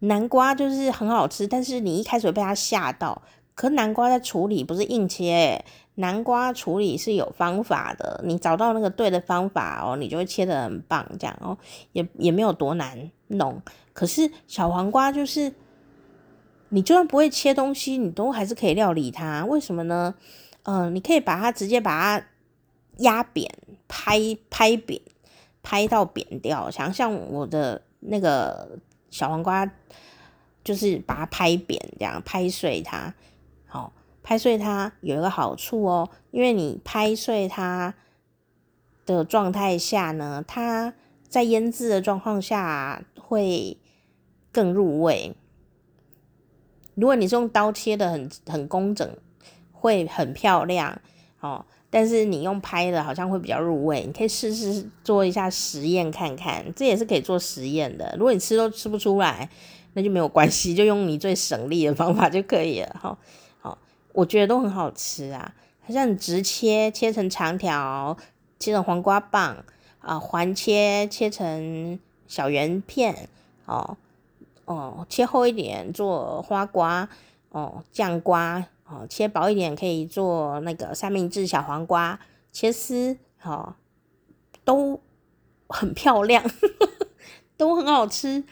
南瓜就是很好吃，但是你一开始被它吓到。可南瓜在处理不是硬切，南瓜处理是有方法的。你找到那个对的方法哦，你就会切得很棒，这样哦，也也没有多难弄。可是小黄瓜就是。你就算不会切东西，你都还是可以料理它。为什么呢？嗯、你可以把它直接把它压扁、拍拍扁、拍到扁掉。想像我的那个小黄瓜，就是把它拍扁，这样拍碎它。好，拍碎它有一个好处哦，因为你拍碎它的状态下呢，它在腌制的状况下会更入味。如果你是用刀切的很很工整，会很漂亮哦。但是你用拍的，好像会比较入味。你可以试试做一下实验看看，这也是可以做实验的。如果你吃都吃不出来，那就没有关系，就用你最省力的方法就可以了。好，好，我觉得都很好吃啊。好像你直切，切成长条，切成黄瓜棒啊，环切，切成小圆片哦。哦，切厚一点做花瓜，哦，酱瓜，哦，切薄一点可以做那个三明治小黄瓜，切丝，哦，都很漂亮，都很好吃，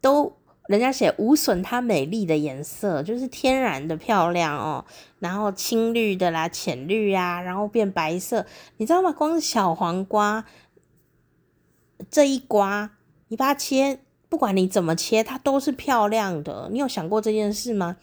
都人家写无损它美丽的颜色，就是天然的漂亮哦，然后青绿的啦，浅绿啊，然后变白色，你知道吗？光是小黄瓜这一瓜，你把它切。不管你怎么切，它都是漂亮的。你有想过这件事吗？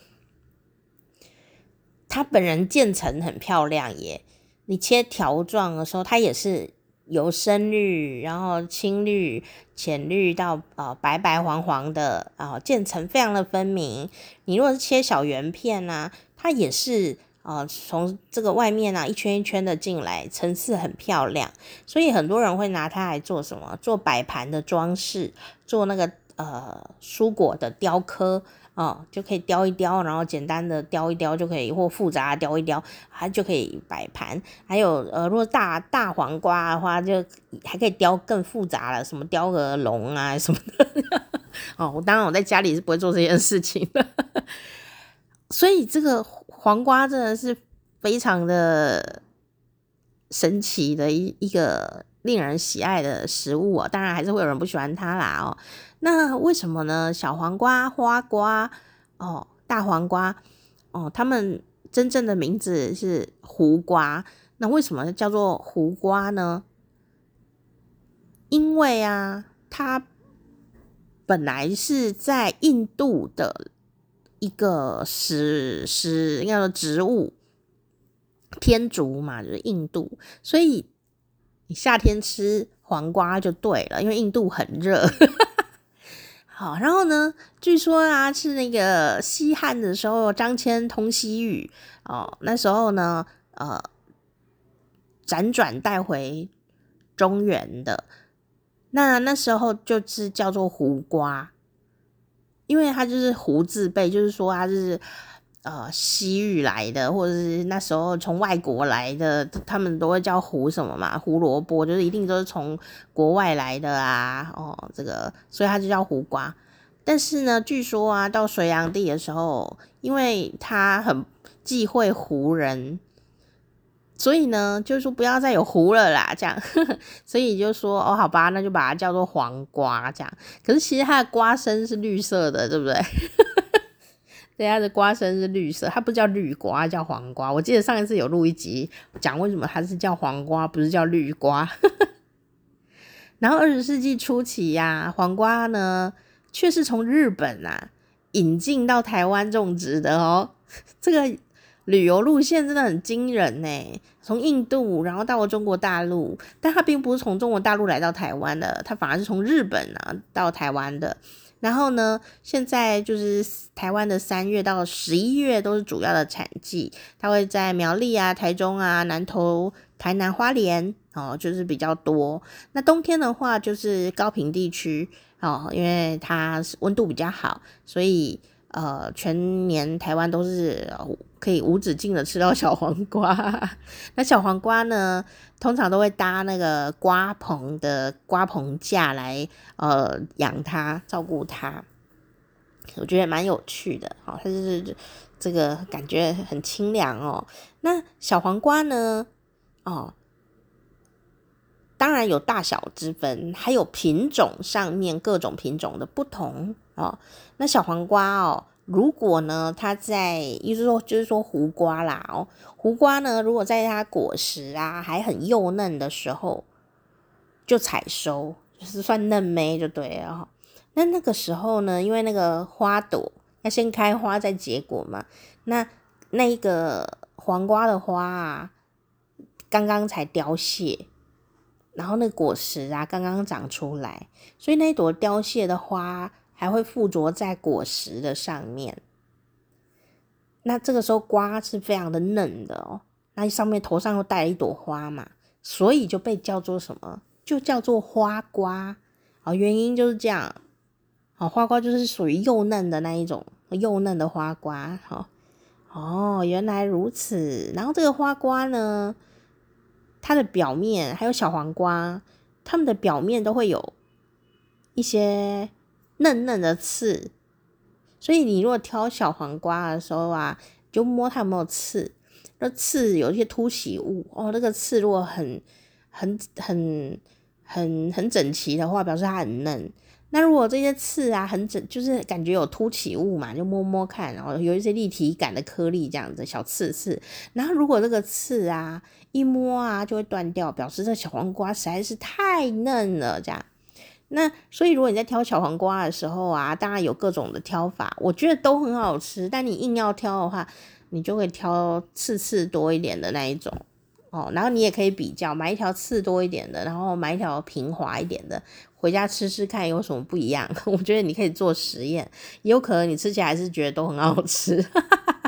它本人渐层很漂亮耶。你切条状的时候，它也是由深绿，然后青绿、浅绿到呃白白黄黄的啊，渐层非常的分明。你如果是切小圆片呢，它也是呃从这个外面啊一圈一圈的进来，层次很漂亮。所以很多人会拿它来做什么？做摆盘的装饰。做那个呃蔬果的雕刻、哦，就可以雕一雕，然后简单的雕一雕就可以，或复杂雕一雕，它就可以摆盘。还有呃，如果大大黄瓜的话，就还可以雕更复杂了，什么雕个龙啊什么的。哦，我当然我在家里是不会做这件事情的。所以这个黄瓜真的是非常的神奇的一一个。令人喜爱的食物哦，当然还是会有人不喜欢它啦哦。那为什么呢？小黄瓜、花瓜哦，大黄瓜哦，它们真正的名字是胡瓜。那为什么叫做胡瓜呢？因为啊，它本来是在印度的一个食食应该说植物，天竺嘛，就是印度，所以夏天吃黄瓜就对了，因为印度很热。好，然后呢，据说啊，是那个西汉的时候，张骞通西域哦，那时候呢，呃，辗转带回中原的。那那时候就是叫做胡瓜，因为它就是胡字辈，就是说它是呃西域来的，或者是那时候从外国来的，他们都会叫胡什么嘛，胡萝卜，就是一定都是从国外来的啊，哦，这个，所以它就叫胡瓜。但是呢，据说啊，到隋炀帝的时候，因为他很忌讳胡人。所以呢，就是说不要再有胡了啦，这样，所以就说哦，好吧，那就把它叫做黄瓜这样。可是其实它的瓜身是绿色的，对不对？对，它的瓜身是绿色，它不叫绿瓜，叫黄瓜。我记得上一次有录一集讲为什么它是叫黄瓜，不是叫绿瓜。然后二十世纪初期呀、啊，黄瓜呢却是从日本啊引进到台湾种植的哦，这个。旅游路线真的很惊人呢，从印度然后到了中国大陆，但它并不是从中国大陆来到台湾的，它反而是从日本啊到台湾的。然后呢，现在就是台湾的三月到十一月都是主要的产季，它会在苗栗啊、台中啊、南投、台南、花莲哦，就是比较多。那冬天的话，就是高平地区哦，因为它温度比较好，所以。呃，全年台湾都是可以无止境的吃到小黄瓜。那小黄瓜呢，通常都会搭那个瓜棚的瓜棚架来呃养它、照顾它。我觉得蛮有趣的，好，它就是这个感觉很清凉哦。那小黄瓜呢，哦，当然有大小之分，还有品种上面各种品种的不同。哦，那小黄瓜哦，如果呢，它在，意思说就是说胡瓜啦哦，胡瓜呢，如果在它果实啊还很幼嫩的时候就采收，就是算嫩莓就对了哦。那那个时候呢，因为那个花朵要先开花再结果嘛，那那个黄瓜的花啊，刚刚才凋谢，然后那果实啊刚刚长出来，所以那朵凋谢的花。还会附着在果实的上面，那这个时候瓜是非常的嫩的哦，那上面头上又戴了一朵花嘛，所以就被叫做什么？就叫做花瓜哦。原因就是这样，哦，花瓜就是属于幼嫩的那一种幼嫩的花瓜，哦，哦，原来如此。然后这个花瓜呢，它的表面还有小黄瓜，它们的表面都会有一些。嫩嫩的刺，所以你如果挑小黄瓜的时候啊，就摸它有没有刺。那刺有一些凸起物哦，那个刺如果很、很、很、很、很整齐的话，表示它很嫩。那如果这些刺啊很整，就是感觉有凸起物嘛，就摸摸看，然后有一些立体感的颗粒这样子小刺刺。然后如果这个刺啊一摸啊就会断掉，表示这小黄瓜实在是太嫩了，这样。那所以，如果你在挑小黄瓜的时候啊，当然有各种的挑法，我觉得都很好吃。但你硬要挑的话，你就会挑刺刺多一点的那一种哦。然后你也可以比较，买一条刺多一点的，然后买一条平滑一点的，回家吃吃看有什么不一样。我觉得你可以做实验，也有可能你吃起来还是觉得都很好吃。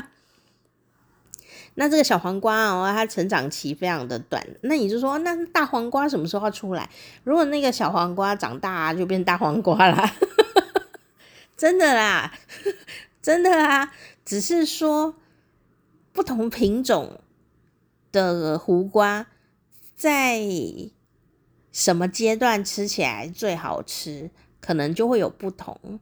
那这个小黄瓜哦，它成长期非常的短。那你就说，那大黄瓜什么时候要出来？如果那个小黄瓜长大就变大黄瓜啦，真的啦，真的啦。只是说不同品种的胡瓜在什么阶段吃起来最好吃，可能就会有不同。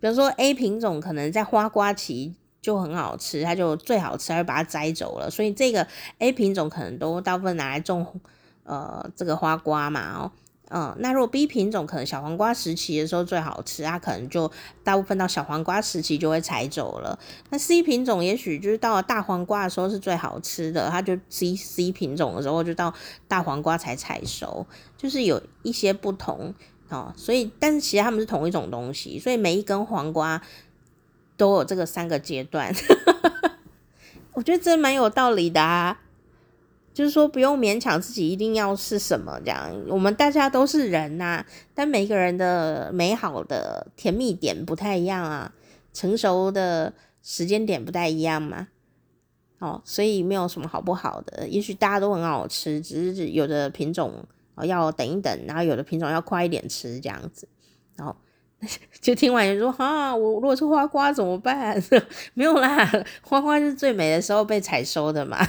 比如说 A 品种可能在花瓜期。就很好吃，它就最好吃，而把它摘走了。所以这个 A 品种可能都大部分拿来种，呃，这个花瓜嘛，哦，嗯，那如果 B 品种可能小黄瓜时期的时候最好吃，它可能就大部分到小黄瓜时期就会采走了。那 C 品种也许就是到了大黄瓜的时候是最好吃的，它就 C C 品种的时候就到大黄瓜才采收，就是有一些不同。哦，所以但是其实它们是同一种东西，所以每一根黄瓜都有这个三个阶段。我觉得这蛮有道理的啊，就是说不用勉强自己一定要是什么这样，我们大家都是人呐、但每个人的美好的甜蜜点不太一样啊，成熟的时间点不太一样嘛，哦，所以没有什么好不好的，也许大家都很好吃，只是有的品种要等一等，然后有的品种要快一点吃这样子，然后。就听完人说啊，我如果是花瓜怎么办？没有啦，花瓜是最美的时候被采收的嘛。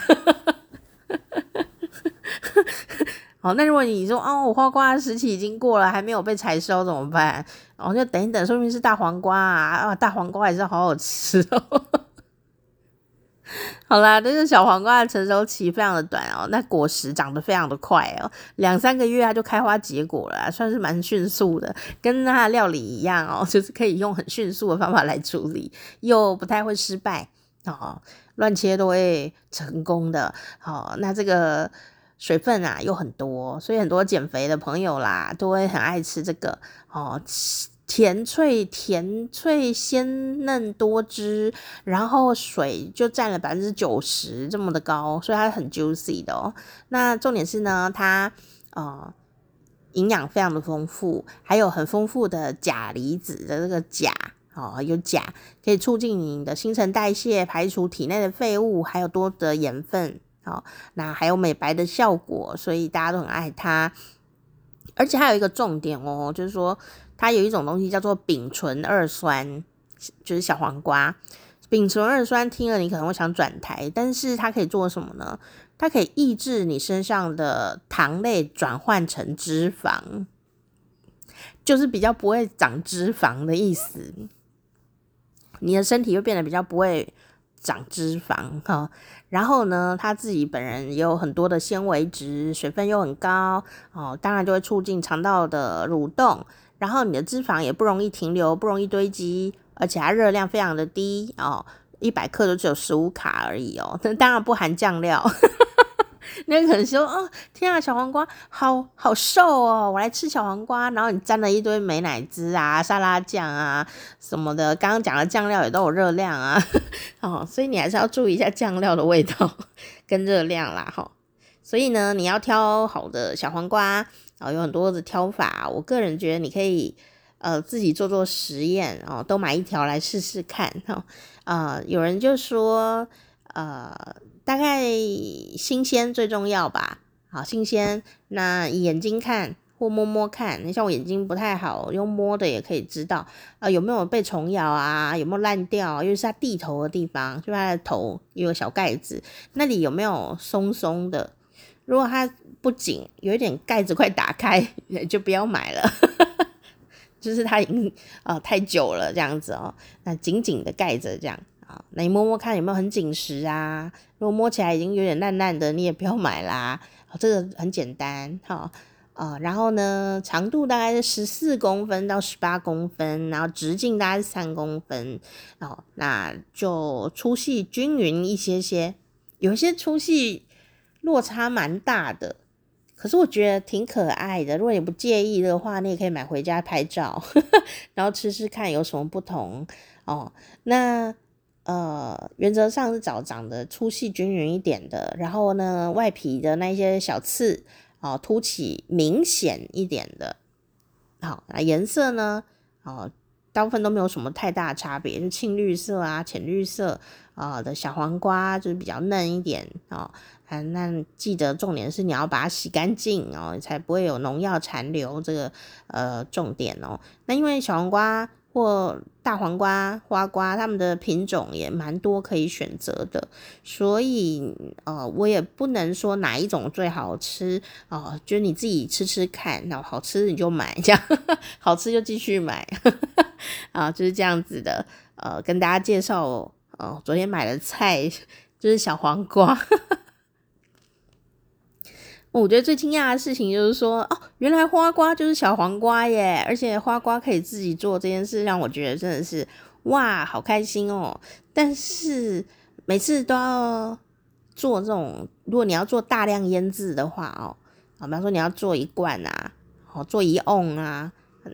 好，那如果你说哦，我花瓜时期已经过了，还没有被采收怎么办？然后就等一等，说明是大黄瓜啊，啊，大黄瓜也是好好吃哦。好啦，这个小黄瓜的成熟期非常的短哦，那果实长得非常的快哦，两三个月它就开花结果了，算是蛮迅速的，跟它的料理一样哦，就是可以用很迅速的方法来处理，又不太会失败哦，乱切都会成功的。好，那这个水分啊又很多，所以很多减肥的朋友啦都会很爱吃这个哦。甜脆甜脆鲜嫩多汁，然后水就占了百分之九十这么的高，所以它很 juicy 的哦。那重点是呢，它呃营养非常的丰富，还有很丰富的钾离子的这个钾哦，有钾可以促进你的新陈代谢，排除体内的废物，还有多的盐分哦。那还有美白的效果，所以大家都很爱它。而且还有一个重点哦，就是说。它有一种东西叫做丙醇二酸，就是小黄瓜。丙醇二酸听了你可能会想转台，但是它可以做什么呢？它可以抑制你身上的糖类转换成脂肪，就是比较不会长脂肪的意思。你的身体会变得比较不会长脂肪哈。然后呢，它自己本人也有很多的纤维质，水分又很高哦，当然就会促进肠道的蠕动。然后你的脂肪也不容易停留，不容易堆积，而且它热量非常的低哦，一百克都只有十五卡而已哦。那 当然不含酱料。那可能说哦，天啊，小黄瓜好好瘦哦，我来吃小黄瓜。然后你沾了一堆美乃滋啊、沙拉酱啊什么的，刚刚讲的酱料也都有热量啊。哦，所以你还是要注意一下酱料的味道跟热量啦，哈、哦。所以呢，你要挑好的小黄瓜。哦，有很多的挑法，我个人觉得你可以呃自己做做实验哦，都买一条来试试看哈。啊、呃，有人就说呃大概新鲜最重要吧，好新鲜，那眼睛看或摸摸看，你像我眼睛不太好，用摸的也可以知道啊、呃、有没有被虫咬啊，有没有烂掉，因为是它地头的地方，就它的头有小盖子，那里有没有松松的？如果它不紧，有一点盖子快打开，就不要买了。就是它已经啊、太久了这样子哦，那紧紧的盖着这样啊，那你摸摸看有没有很紧实啊？如果摸起来已经有点烂烂的，你也不要买啦。这个很简单哈啊，然后呢，长度大概是十四公分到十八公分，然后直径大概是三公分哦，那就粗细均匀一些些，有些粗细落差蛮大的。可是我觉得挺可爱的，如果你不介意的话，你也可以买回家拍照，呵呵，然后吃吃看有什么不同哦。那呃，原则上是找长得粗细均匀一点的，然后呢，外皮的那些小刺哦，凸起明显一点的。好，哦，那颜色呢，哦，大部分都没有什么太大差别，就青绿色啊、浅绿色啊，的小黄瓜就是比较嫩一点哦。啊，那记得重点是你要把它洗干净哦，才不会有农药残留。这个呃重点哦。那因为小黄瓜或大黄瓜、花瓜，它们的品种也蛮多可以选择的，所以呃我也不能说哪一种最好吃哦，就你自己吃吃看，然后好吃你就买，这样好吃就继续买 啊，就是这样子的。呃，跟大家介绍哦，呃，昨天买的菜就是小黄瓜。我觉得最惊讶的事情就是说，哦，原来花瓜就是小黄瓜耶！而且花瓜可以自己做这件事，让我觉得真的是哇，好开心哦。但是每次都要做这种，如果你要做大量腌制的话哦，啊，比方说你要做一罐啊，哦，做一瓮啊，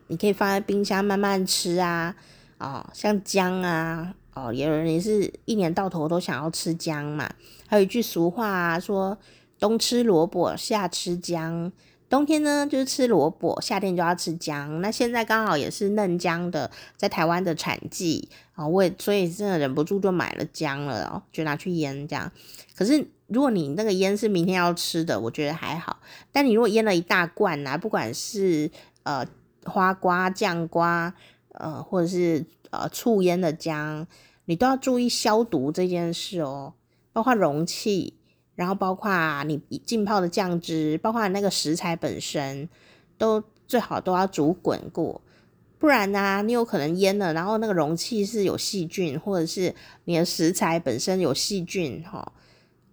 你可以放在冰箱慢慢吃啊。哦，像姜啊，哦，有人也是一年到头都想要吃姜嘛。还有一句俗话啊，说冬吃萝卜，夏吃姜。冬天呢就是吃萝卜，夏天就要吃姜。那现在刚好也是嫩姜的在台湾的产季啊，我也所以真的忍不住就买了姜了哦，就拿去腌这样。可是如果你那个腌是明天要吃的，我觉得还好。但你如果腌了一大罐啊，不管是呃花瓜、酱瓜，呃或者是呃醋腌的姜，你都要注意消毒这件事哦，包括容器。然后包括你浸泡的酱汁，包括那个食材本身，都最好都要煮滚过，不然呢、你有可能腌了，然后那个容器是有细菌，或者是你的食材本身有细菌，哈，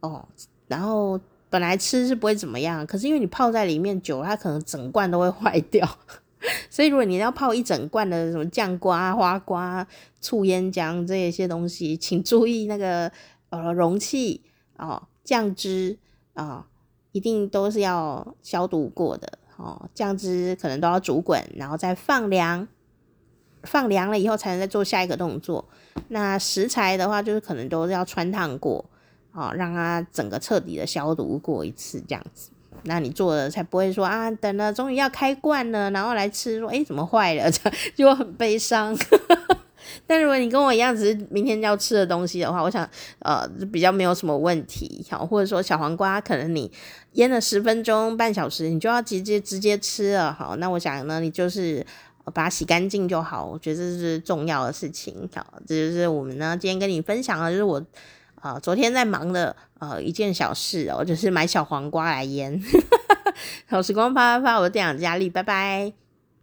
哦，然后本来吃是不会怎么样，可是因为你泡在里面久，它可能整罐都会坏掉，所以如果你要泡一整罐的什么酱瓜、花瓜、醋腌姜这一些东西，请注意那个呃容器哦。酱汁啊、一定都是要消毒过的哦。酱汁可能都要煮滚，然后再放凉，放凉了以后才能再做下一个动作。那食材的话，就是可能都是要穿烫过，哦，让它整个彻底的消毒过一次，这样子，那你做的才不会说啊，等了终于要开罐了，然后来吃，说诶怎么坏了，这就很悲伤。但如果你跟我一样，只是明天要吃的东西的话，我想，呃，比较没有什么问题，好，或者说小黄瓜，可能你腌了十分钟、半小时，你就要直接直接吃了，好，那我想呢，你就是把它洗干净就好，我觉得这是重要的事情，好，这就是我们呢今天跟你分享的，就是我啊、昨天在忙的呃一件小事哦，就是买小黄瓜来腌，好，时光啪啪啪，我是店长佳丽，拜拜。